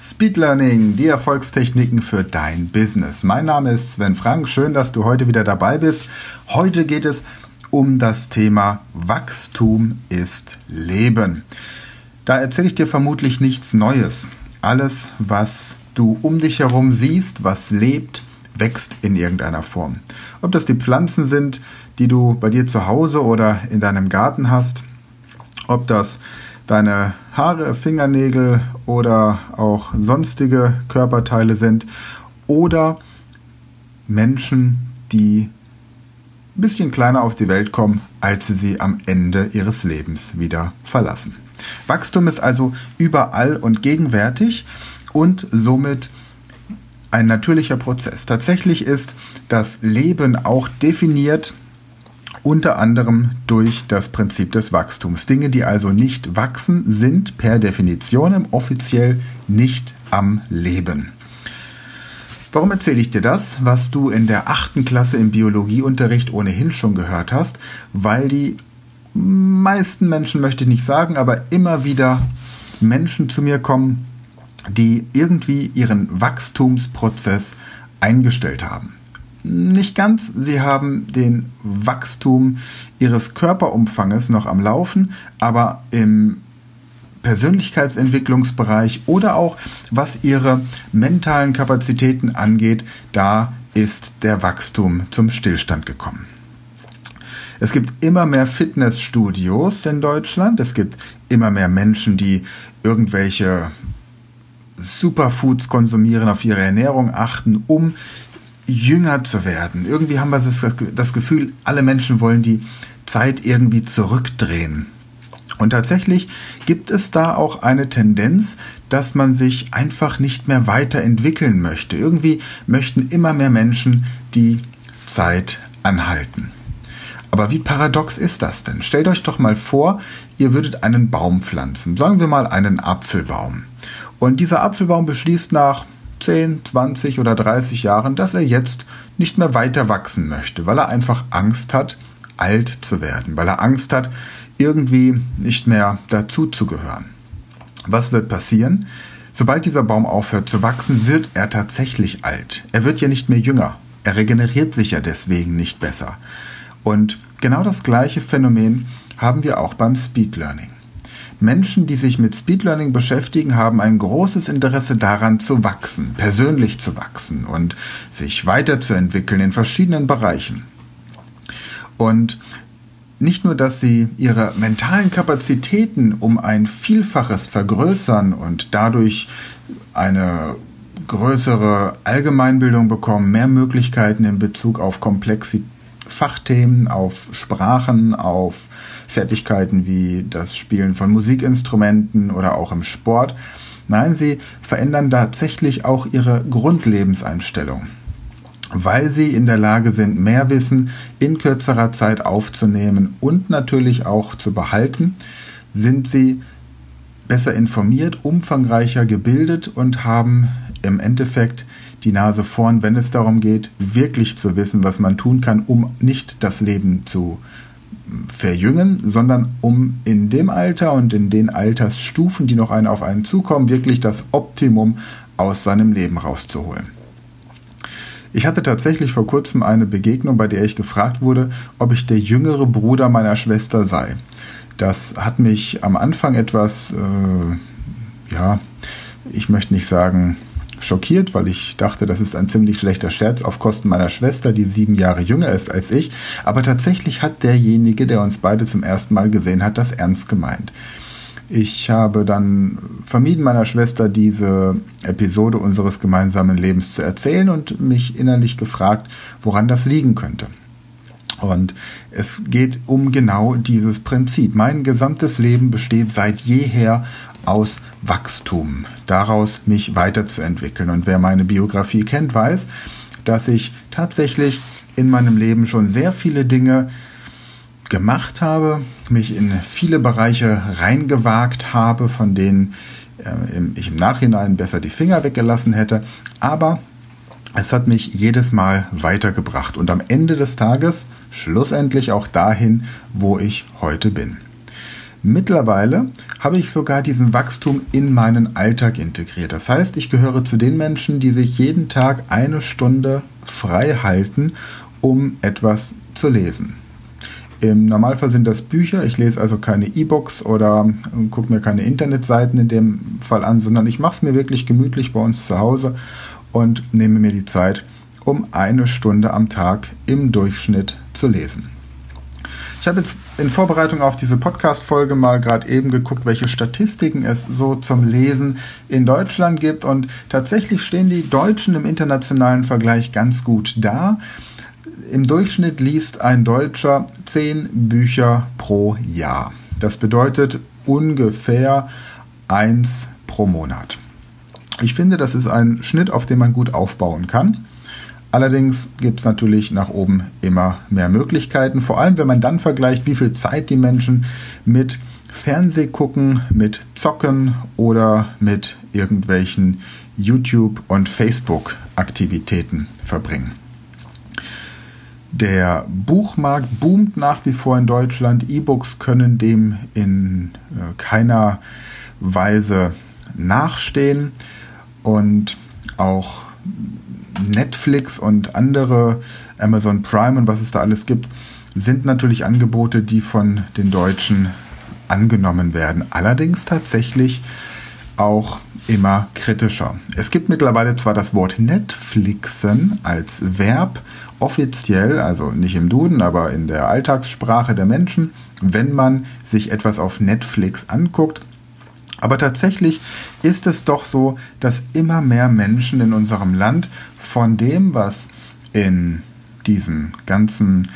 Speed Learning, die Erfolgstechniken für dein Business. Mein Name ist Sven Frank. Schön, dass du heute wieder dabei bist. Heute geht es um das Thema Wachstum ist Leben. Da erzähle ich dir vermutlich nichts Neues. Alles, was du um dich herum siehst, was lebt, wächst in irgendeiner Form. Ob das die Pflanzen sind, die du bei dir zu Hause oder in deinem Garten hast, ob das deine Haare, Fingernägel oder auch sonstige Körperteile sind oder Menschen, die ein bisschen kleiner auf die Welt kommen, als sie sie am Ende ihres Lebens wieder verlassen. Wachstum ist also überall und gegenwärtig und somit ein natürlicher Prozess. Tatsächlich ist das Leben auch definiert unter anderem durch das Prinzip des Wachstums. Dinge, die also nicht wachsen, sind per Definition offiziell nicht am Leben. Warum erzähle ich dir das, was du in der achten Klasse im Biologieunterricht ohnehin schon gehört hast? Weil die meisten Menschen, möchte ich nicht sagen, aber immer wieder Menschen zu mir kommen, die irgendwie ihren Wachstumsprozess eingestellt haben. Nicht ganz. Sie haben den Wachstum ihres Körperumfanges noch am Laufen, aber im Persönlichkeitsentwicklungsbereich oder auch was ihre mentalen Kapazitäten angeht, da ist der Wachstum zum Stillstand gekommen. Es gibt immer mehr Fitnessstudios in Deutschland. Es gibt immer mehr Menschen, die irgendwelche Superfoods konsumieren, auf ihre Ernährung achten, um jünger zu werden. Irgendwie haben wir das Gefühl, alle Menschen wollen die Zeit irgendwie zurückdrehen. Und tatsächlich gibt es da auch eine Tendenz, dass man sich einfach nicht mehr weiterentwickeln möchte. Irgendwie möchten immer mehr Menschen die Zeit anhalten. Aber wie paradox ist das denn? Stellt euch doch mal vor, ihr würdet einen Baum pflanzen, sagen wir mal einen Apfelbaum. Und dieser Apfelbaum beschließt nach 10, 20 oder 30 Jahren, dass er jetzt nicht mehr weiter wachsen möchte, weil er einfach Angst hat, alt zu werden, weil er Angst hat, irgendwie nicht mehr dazuzugehören. Was wird passieren? Sobald dieser Baum aufhört zu wachsen, wird er tatsächlich alt. Er wird ja nicht mehr jünger. Er regeneriert sich ja deswegen nicht besser. Und genau das gleiche Phänomen haben wir auch beim Speed Learning. Menschen, die sich mit Speed Learning beschäftigen, haben ein großes Interesse daran zu wachsen, persönlich zu wachsen und sich weiterzuentwickeln in verschiedenen Bereichen. Und nicht nur, dass sie ihre mentalen Kapazitäten um ein Vielfaches vergrößern und dadurch eine größere Allgemeinbildung bekommen, mehr Möglichkeiten in Bezug auf komplexe Fachthemen, auf Sprachen, auf Fertigkeiten wie das Spielen von Musikinstrumenten oder auch im Sport. Nein, sie verändern tatsächlich auch ihre Grundlebenseinstellung, weil sie in der Lage sind, mehr Wissen in kürzerer Zeit aufzunehmen und natürlich auch zu behalten, sind sie besser informiert, umfangreicher gebildet und haben im Endeffekt die Nase vorn, wenn es darum geht, wirklich zu wissen, was man tun kann, um nicht das Leben zu verjüngen, sondern um in dem Alter und in den Altersstufen, die noch einen auf einen zukommen, wirklich das Optimum aus seinem Leben rauszuholen. Ich hatte tatsächlich vor kurzem eine Begegnung, bei der ich gefragt wurde, ob ich der jüngere Bruder meiner Schwester sei. Das hat mich am Anfang etwas, äh, ja, ich möchte nicht sagen, schockiert, weil ich dachte, das ist ein ziemlich schlechter Scherz auf Kosten meiner Schwester, die sieben Jahre jünger ist als ich. Aber tatsächlich hat derjenige, der uns beide zum ersten Mal gesehen hat, das ernst gemeint. Ich habe dann vermieden, meiner Schwester diese Episode unseres gemeinsamen Lebens zu erzählen und mich innerlich gefragt, woran das liegen könnte. Und es geht um genau dieses Prinzip. Mein gesamtes Leben besteht seit jeher aus Wachstum, daraus mich weiterzuentwickeln. Und wer meine Biografie kennt, weiß, dass ich tatsächlich in meinem Leben schon sehr viele Dinge gemacht habe, mich in viele Bereiche reingewagt habe, von denen äh, ich im Nachhinein besser die Finger weggelassen hätte. Aber es hat mich jedes Mal weitergebracht und am Ende des Tages schlussendlich auch dahin, wo ich heute bin. Mittlerweile habe ich sogar diesen Wachstum in meinen Alltag integriert. Das heißt, ich gehöre zu den Menschen, die sich jeden Tag eine Stunde frei halten, um etwas zu lesen. Im Normalfall sind das Bücher. Ich lese also keine E-Books oder gucke mir keine Internetseiten in dem Fall an, sondern ich mache es mir wirklich gemütlich bei uns zu Hause und nehme mir die Zeit, um eine Stunde am Tag im Durchschnitt zu lesen. Ich habe jetzt in Vorbereitung auf diese Podcast-Folge mal gerade eben geguckt, welche Statistiken es so zum Lesen in Deutschland gibt. Und tatsächlich stehen die Deutschen im internationalen Vergleich ganz gut da. Im Durchschnitt liest ein Deutscher zehn Bücher pro Jahr. Das bedeutet ungefähr eins pro Monat. Ich finde, das ist ein Schnitt, auf den man gut aufbauen kann. Allerdings gibt es natürlich nach oben immer mehr Möglichkeiten, vor allem wenn man dann vergleicht, wie viel Zeit die Menschen mit Fernseh gucken, mit Zocken oder mit irgendwelchen YouTube- und Facebook-Aktivitäten verbringen. Der Buchmarkt boomt nach wie vor in Deutschland. E-Books können dem in äh, keiner Weise nachstehen und auch Netflix und andere, Amazon Prime und was es da alles gibt, sind natürlich Angebote, die von den Deutschen angenommen werden. Allerdings tatsächlich auch immer kritischer. Es gibt mittlerweile zwar das Wort Netflixen als Verb offiziell, also nicht im Duden, aber in der Alltagssprache der Menschen, wenn man sich etwas auf Netflix anguckt. Aber tatsächlich ist es doch so, dass immer mehr Menschen in unserem Land von dem, was in diesen ganzen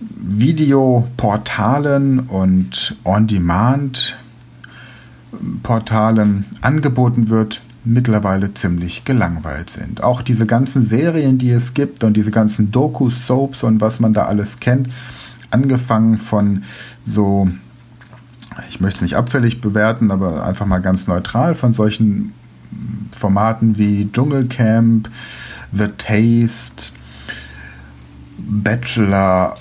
Videoportalen und On-Demand-Portalen angeboten wird, mittlerweile ziemlich gelangweilt sind. Auch diese ganzen Serien, die es gibt und diese ganzen Doku-Soaps und was man da alles kennt, angefangen von so ich möchte es nicht abfällig bewerten, aber einfach mal ganz neutral von solchen Formaten wie Dschungelcamp, The Taste, Bachelor,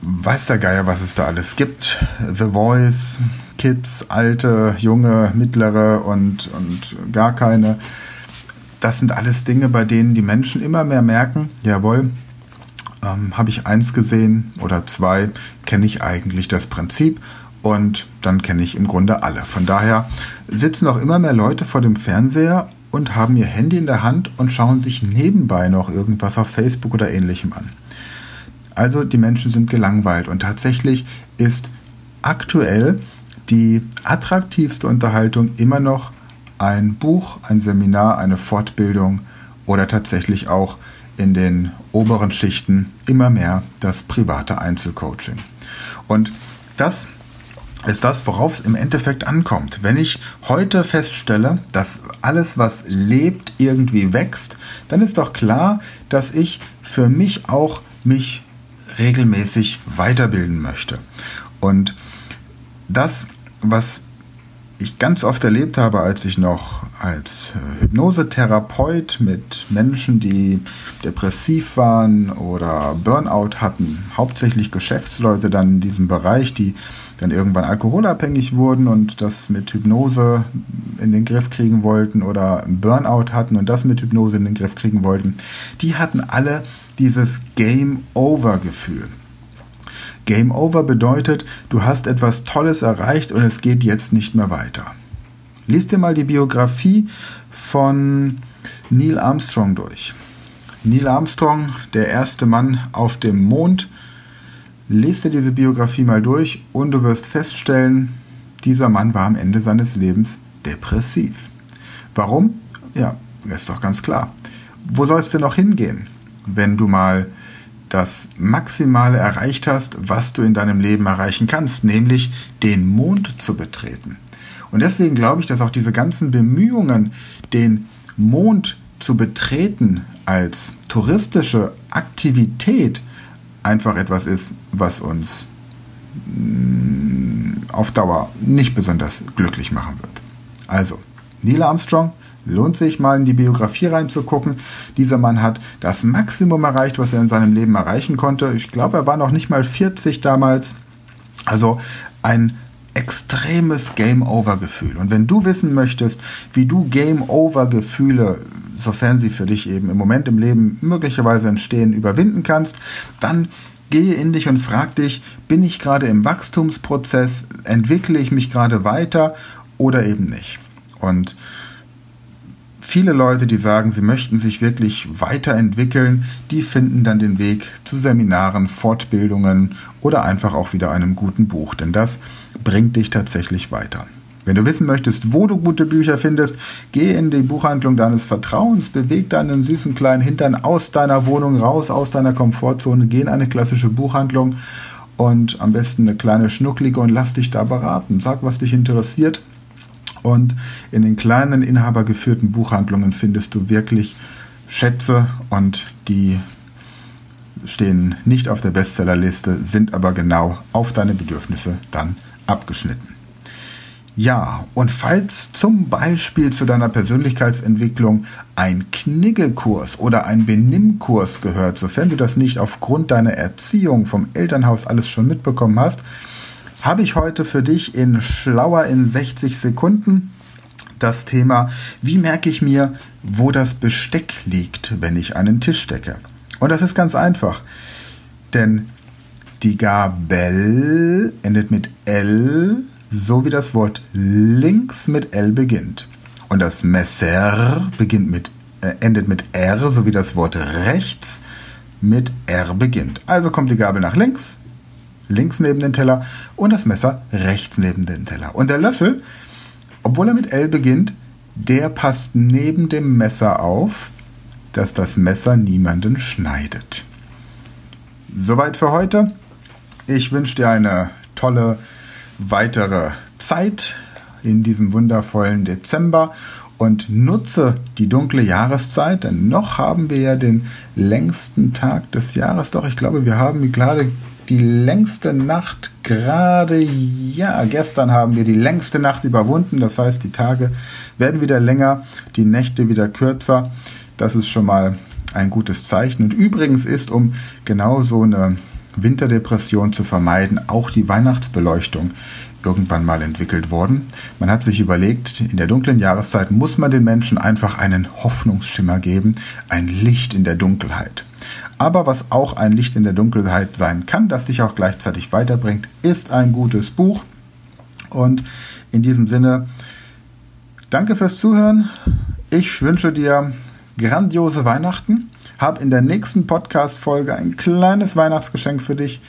weiß der Geier, was es da alles gibt. The Voice, Kids, alte, junge, mittlere und, und gar keine. Das sind alles Dinge, bei denen die Menschen immer mehr merken, jawohl, ähm, habe ich eins gesehen oder zwei, kenne ich eigentlich das Prinzip und dann kenne ich im Grunde alle. Von daher sitzen auch immer mehr Leute vor dem Fernseher und haben ihr Handy in der Hand und schauen sich nebenbei noch irgendwas auf Facebook oder ähnlichem an. Also die Menschen sind gelangweilt und tatsächlich ist aktuell die attraktivste Unterhaltung immer noch ein Buch, ein Seminar, eine Fortbildung oder tatsächlich auch in den oberen Schichten immer mehr das private Einzelcoaching. Und das ist das, worauf es im Endeffekt ankommt. Wenn ich heute feststelle, dass alles, was lebt, irgendwie wächst, dann ist doch klar, dass ich für mich auch mich regelmäßig weiterbilden möchte. Und das, was ich ganz oft erlebt habe, als ich noch als äh, Hypnosetherapeut mit Menschen, die depressiv waren oder Burnout hatten, hauptsächlich Geschäftsleute dann in diesem Bereich, die dann irgendwann alkoholabhängig wurden und das mit Hypnose in den Griff kriegen wollten oder Burnout hatten und das mit Hypnose in den Griff kriegen wollten, die hatten alle dieses Game Over Gefühl. Game Over bedeutet, du hast etwas Tolles erreicht und es geht jetzt nicht mehr weiter. Lies dir mal die Biografie von Neil Armstrong durch. Neil Armstrong, der erste Mann auf dem Mond. Lies dir diese Biografie mal durch und du wirst feststellen, dieser Mann war am Ende seines Lebens depressiv. Warum? Ja, ist doch ganz klar. Wo soll es denn noch hingehen, wenn du mal das Maximale erreicht hast, was du in deinem Leben erreichen kannst, nämlich den Mond zu betreten. Und deswegen glaube ich, dass auch diese ganzen Bemühungen, den Mond zu betreten als touristische Aktivität einfach etwas ist, was uns mm, auf Dauer nicht besonders glücklich machen wird. Also, Neil Armstrong, Lohnt sich mal in die Biografie reinzugucken. Dieser Mann hat das Maximum erreicht, was er in seinem Leben erreichen konnte. Ich glaube, er war noch nicht mal 40 damals. Also ein extremes Game Over Gefühl. Und wenn du wissen möchtest, wie du Game Over Gefühle, sofern sie für dich eben im Moment im Leben möglicherweise entstehen, überwinden kannst, dann gehe in dich und frag dich, bin ich gerade im Wachstumsprozess, entwickle ich mich gerade weiter oder eben nicht. Und viele Leute, die sagen, sie möchten sich wirklich weiterentwickeln, die finden dann den Weg zu Seminaren, Fortbildungen oder einfach auch wieder einem guten Buch, denn das bringt dich tatsächlich weiter. Wenn du wissen möchtest, wo du gute Bücher findest, geh in die Buchhandlung deines Vertrauens, beweg deinen süßen kleinen Hintern aus deiner Wohnung raus, aus deiner Komfortzone, geh in eine klassische Buchhandlung und am besten eine kleine schnucklige und lass dich da beraten. Sag, was dich interessiert und in den kleinen inhabergeführten Buchhandlungen findest du wirklich Schätze und die stehen nicht auf der Bestsellerliste, sind aber genau auf deine Bedürfnisse dann abgeschnitten. Ja, und falls zum Beispiel zu deiner Persönlichkeitsentwicklung ein Kniggekurs oder ein Benimmkurs gehört, sofern du das nicht aufgrund deiner Erziehung vom Elternhaus alles schon mitbekommen hast, habe ich heute für dich in Schlauer in 60 Sekunden das Thema, wie merke ich mir, wo das Besteck liegt, wenn ich einen Tisch decke. Und das ist ganz einfach, denn die Gabel endet mit L, so wie das Wort links mit L beginnt. Und das Messer beginnt mit, äh, endet mit R, so wie das Wort rechts mit R beginnt. Also kommt die Gabel nach links, links neben den Teller und das Messer rechts neben den Teller. Und der Löffel, obwohl er mit L beginnt, der passt neben dem Messer auf, dass das Messer niemanden schneidet. Soweit für heute. Ich wünsche dir eine tolle weitere Zeit in diesem wundervollen Dezember und nutze die dunkle Jahreszeit, denn noch haben wir ja den längsten Tag des Jahres. Doch, ich glaube, wir haben gerade die längste Nacht gerade, ja, gestern haben wir die längste Nacht überwunden. Das heißt, die Tage werden wieder länger, die Nächte wieder kürzer. Das ist schon mal ein gutes Zeichen. Und übrigens ist, um genau so eine Winterdepression zu vermeiden, auch die Weihnachtsbeleuchtung irgendwann mal entwickelt worden. Man hat sich überlegt, in der dunklen Jahreszeit muss man den Menschen einfach einen Hoffnungsschimmer geben, ein Licht in der Dunkelheit. Aber was auch ein Licht in der Dunkelheit sein kann, das dich auch gleichzeitig weiterbringt, ist ein gutes Buch. Und in diesem Sinne, danke fürs Zuhören. Ich wünsche dir grandiose Weihnachten. Hab in der nächsten Podcast-Folge ein kleines Weihnachtsgeschenk für dich.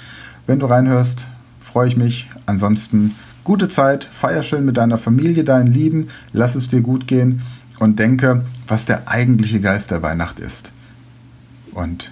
Wenn du reinhörst, freue ich mich. Ansonsten gute Zeit, feier schön mit deiner Familie, deinen Lieben, lass es dir gut gehen und denke, was der eigentliche Geist der Weihnacht ist. Und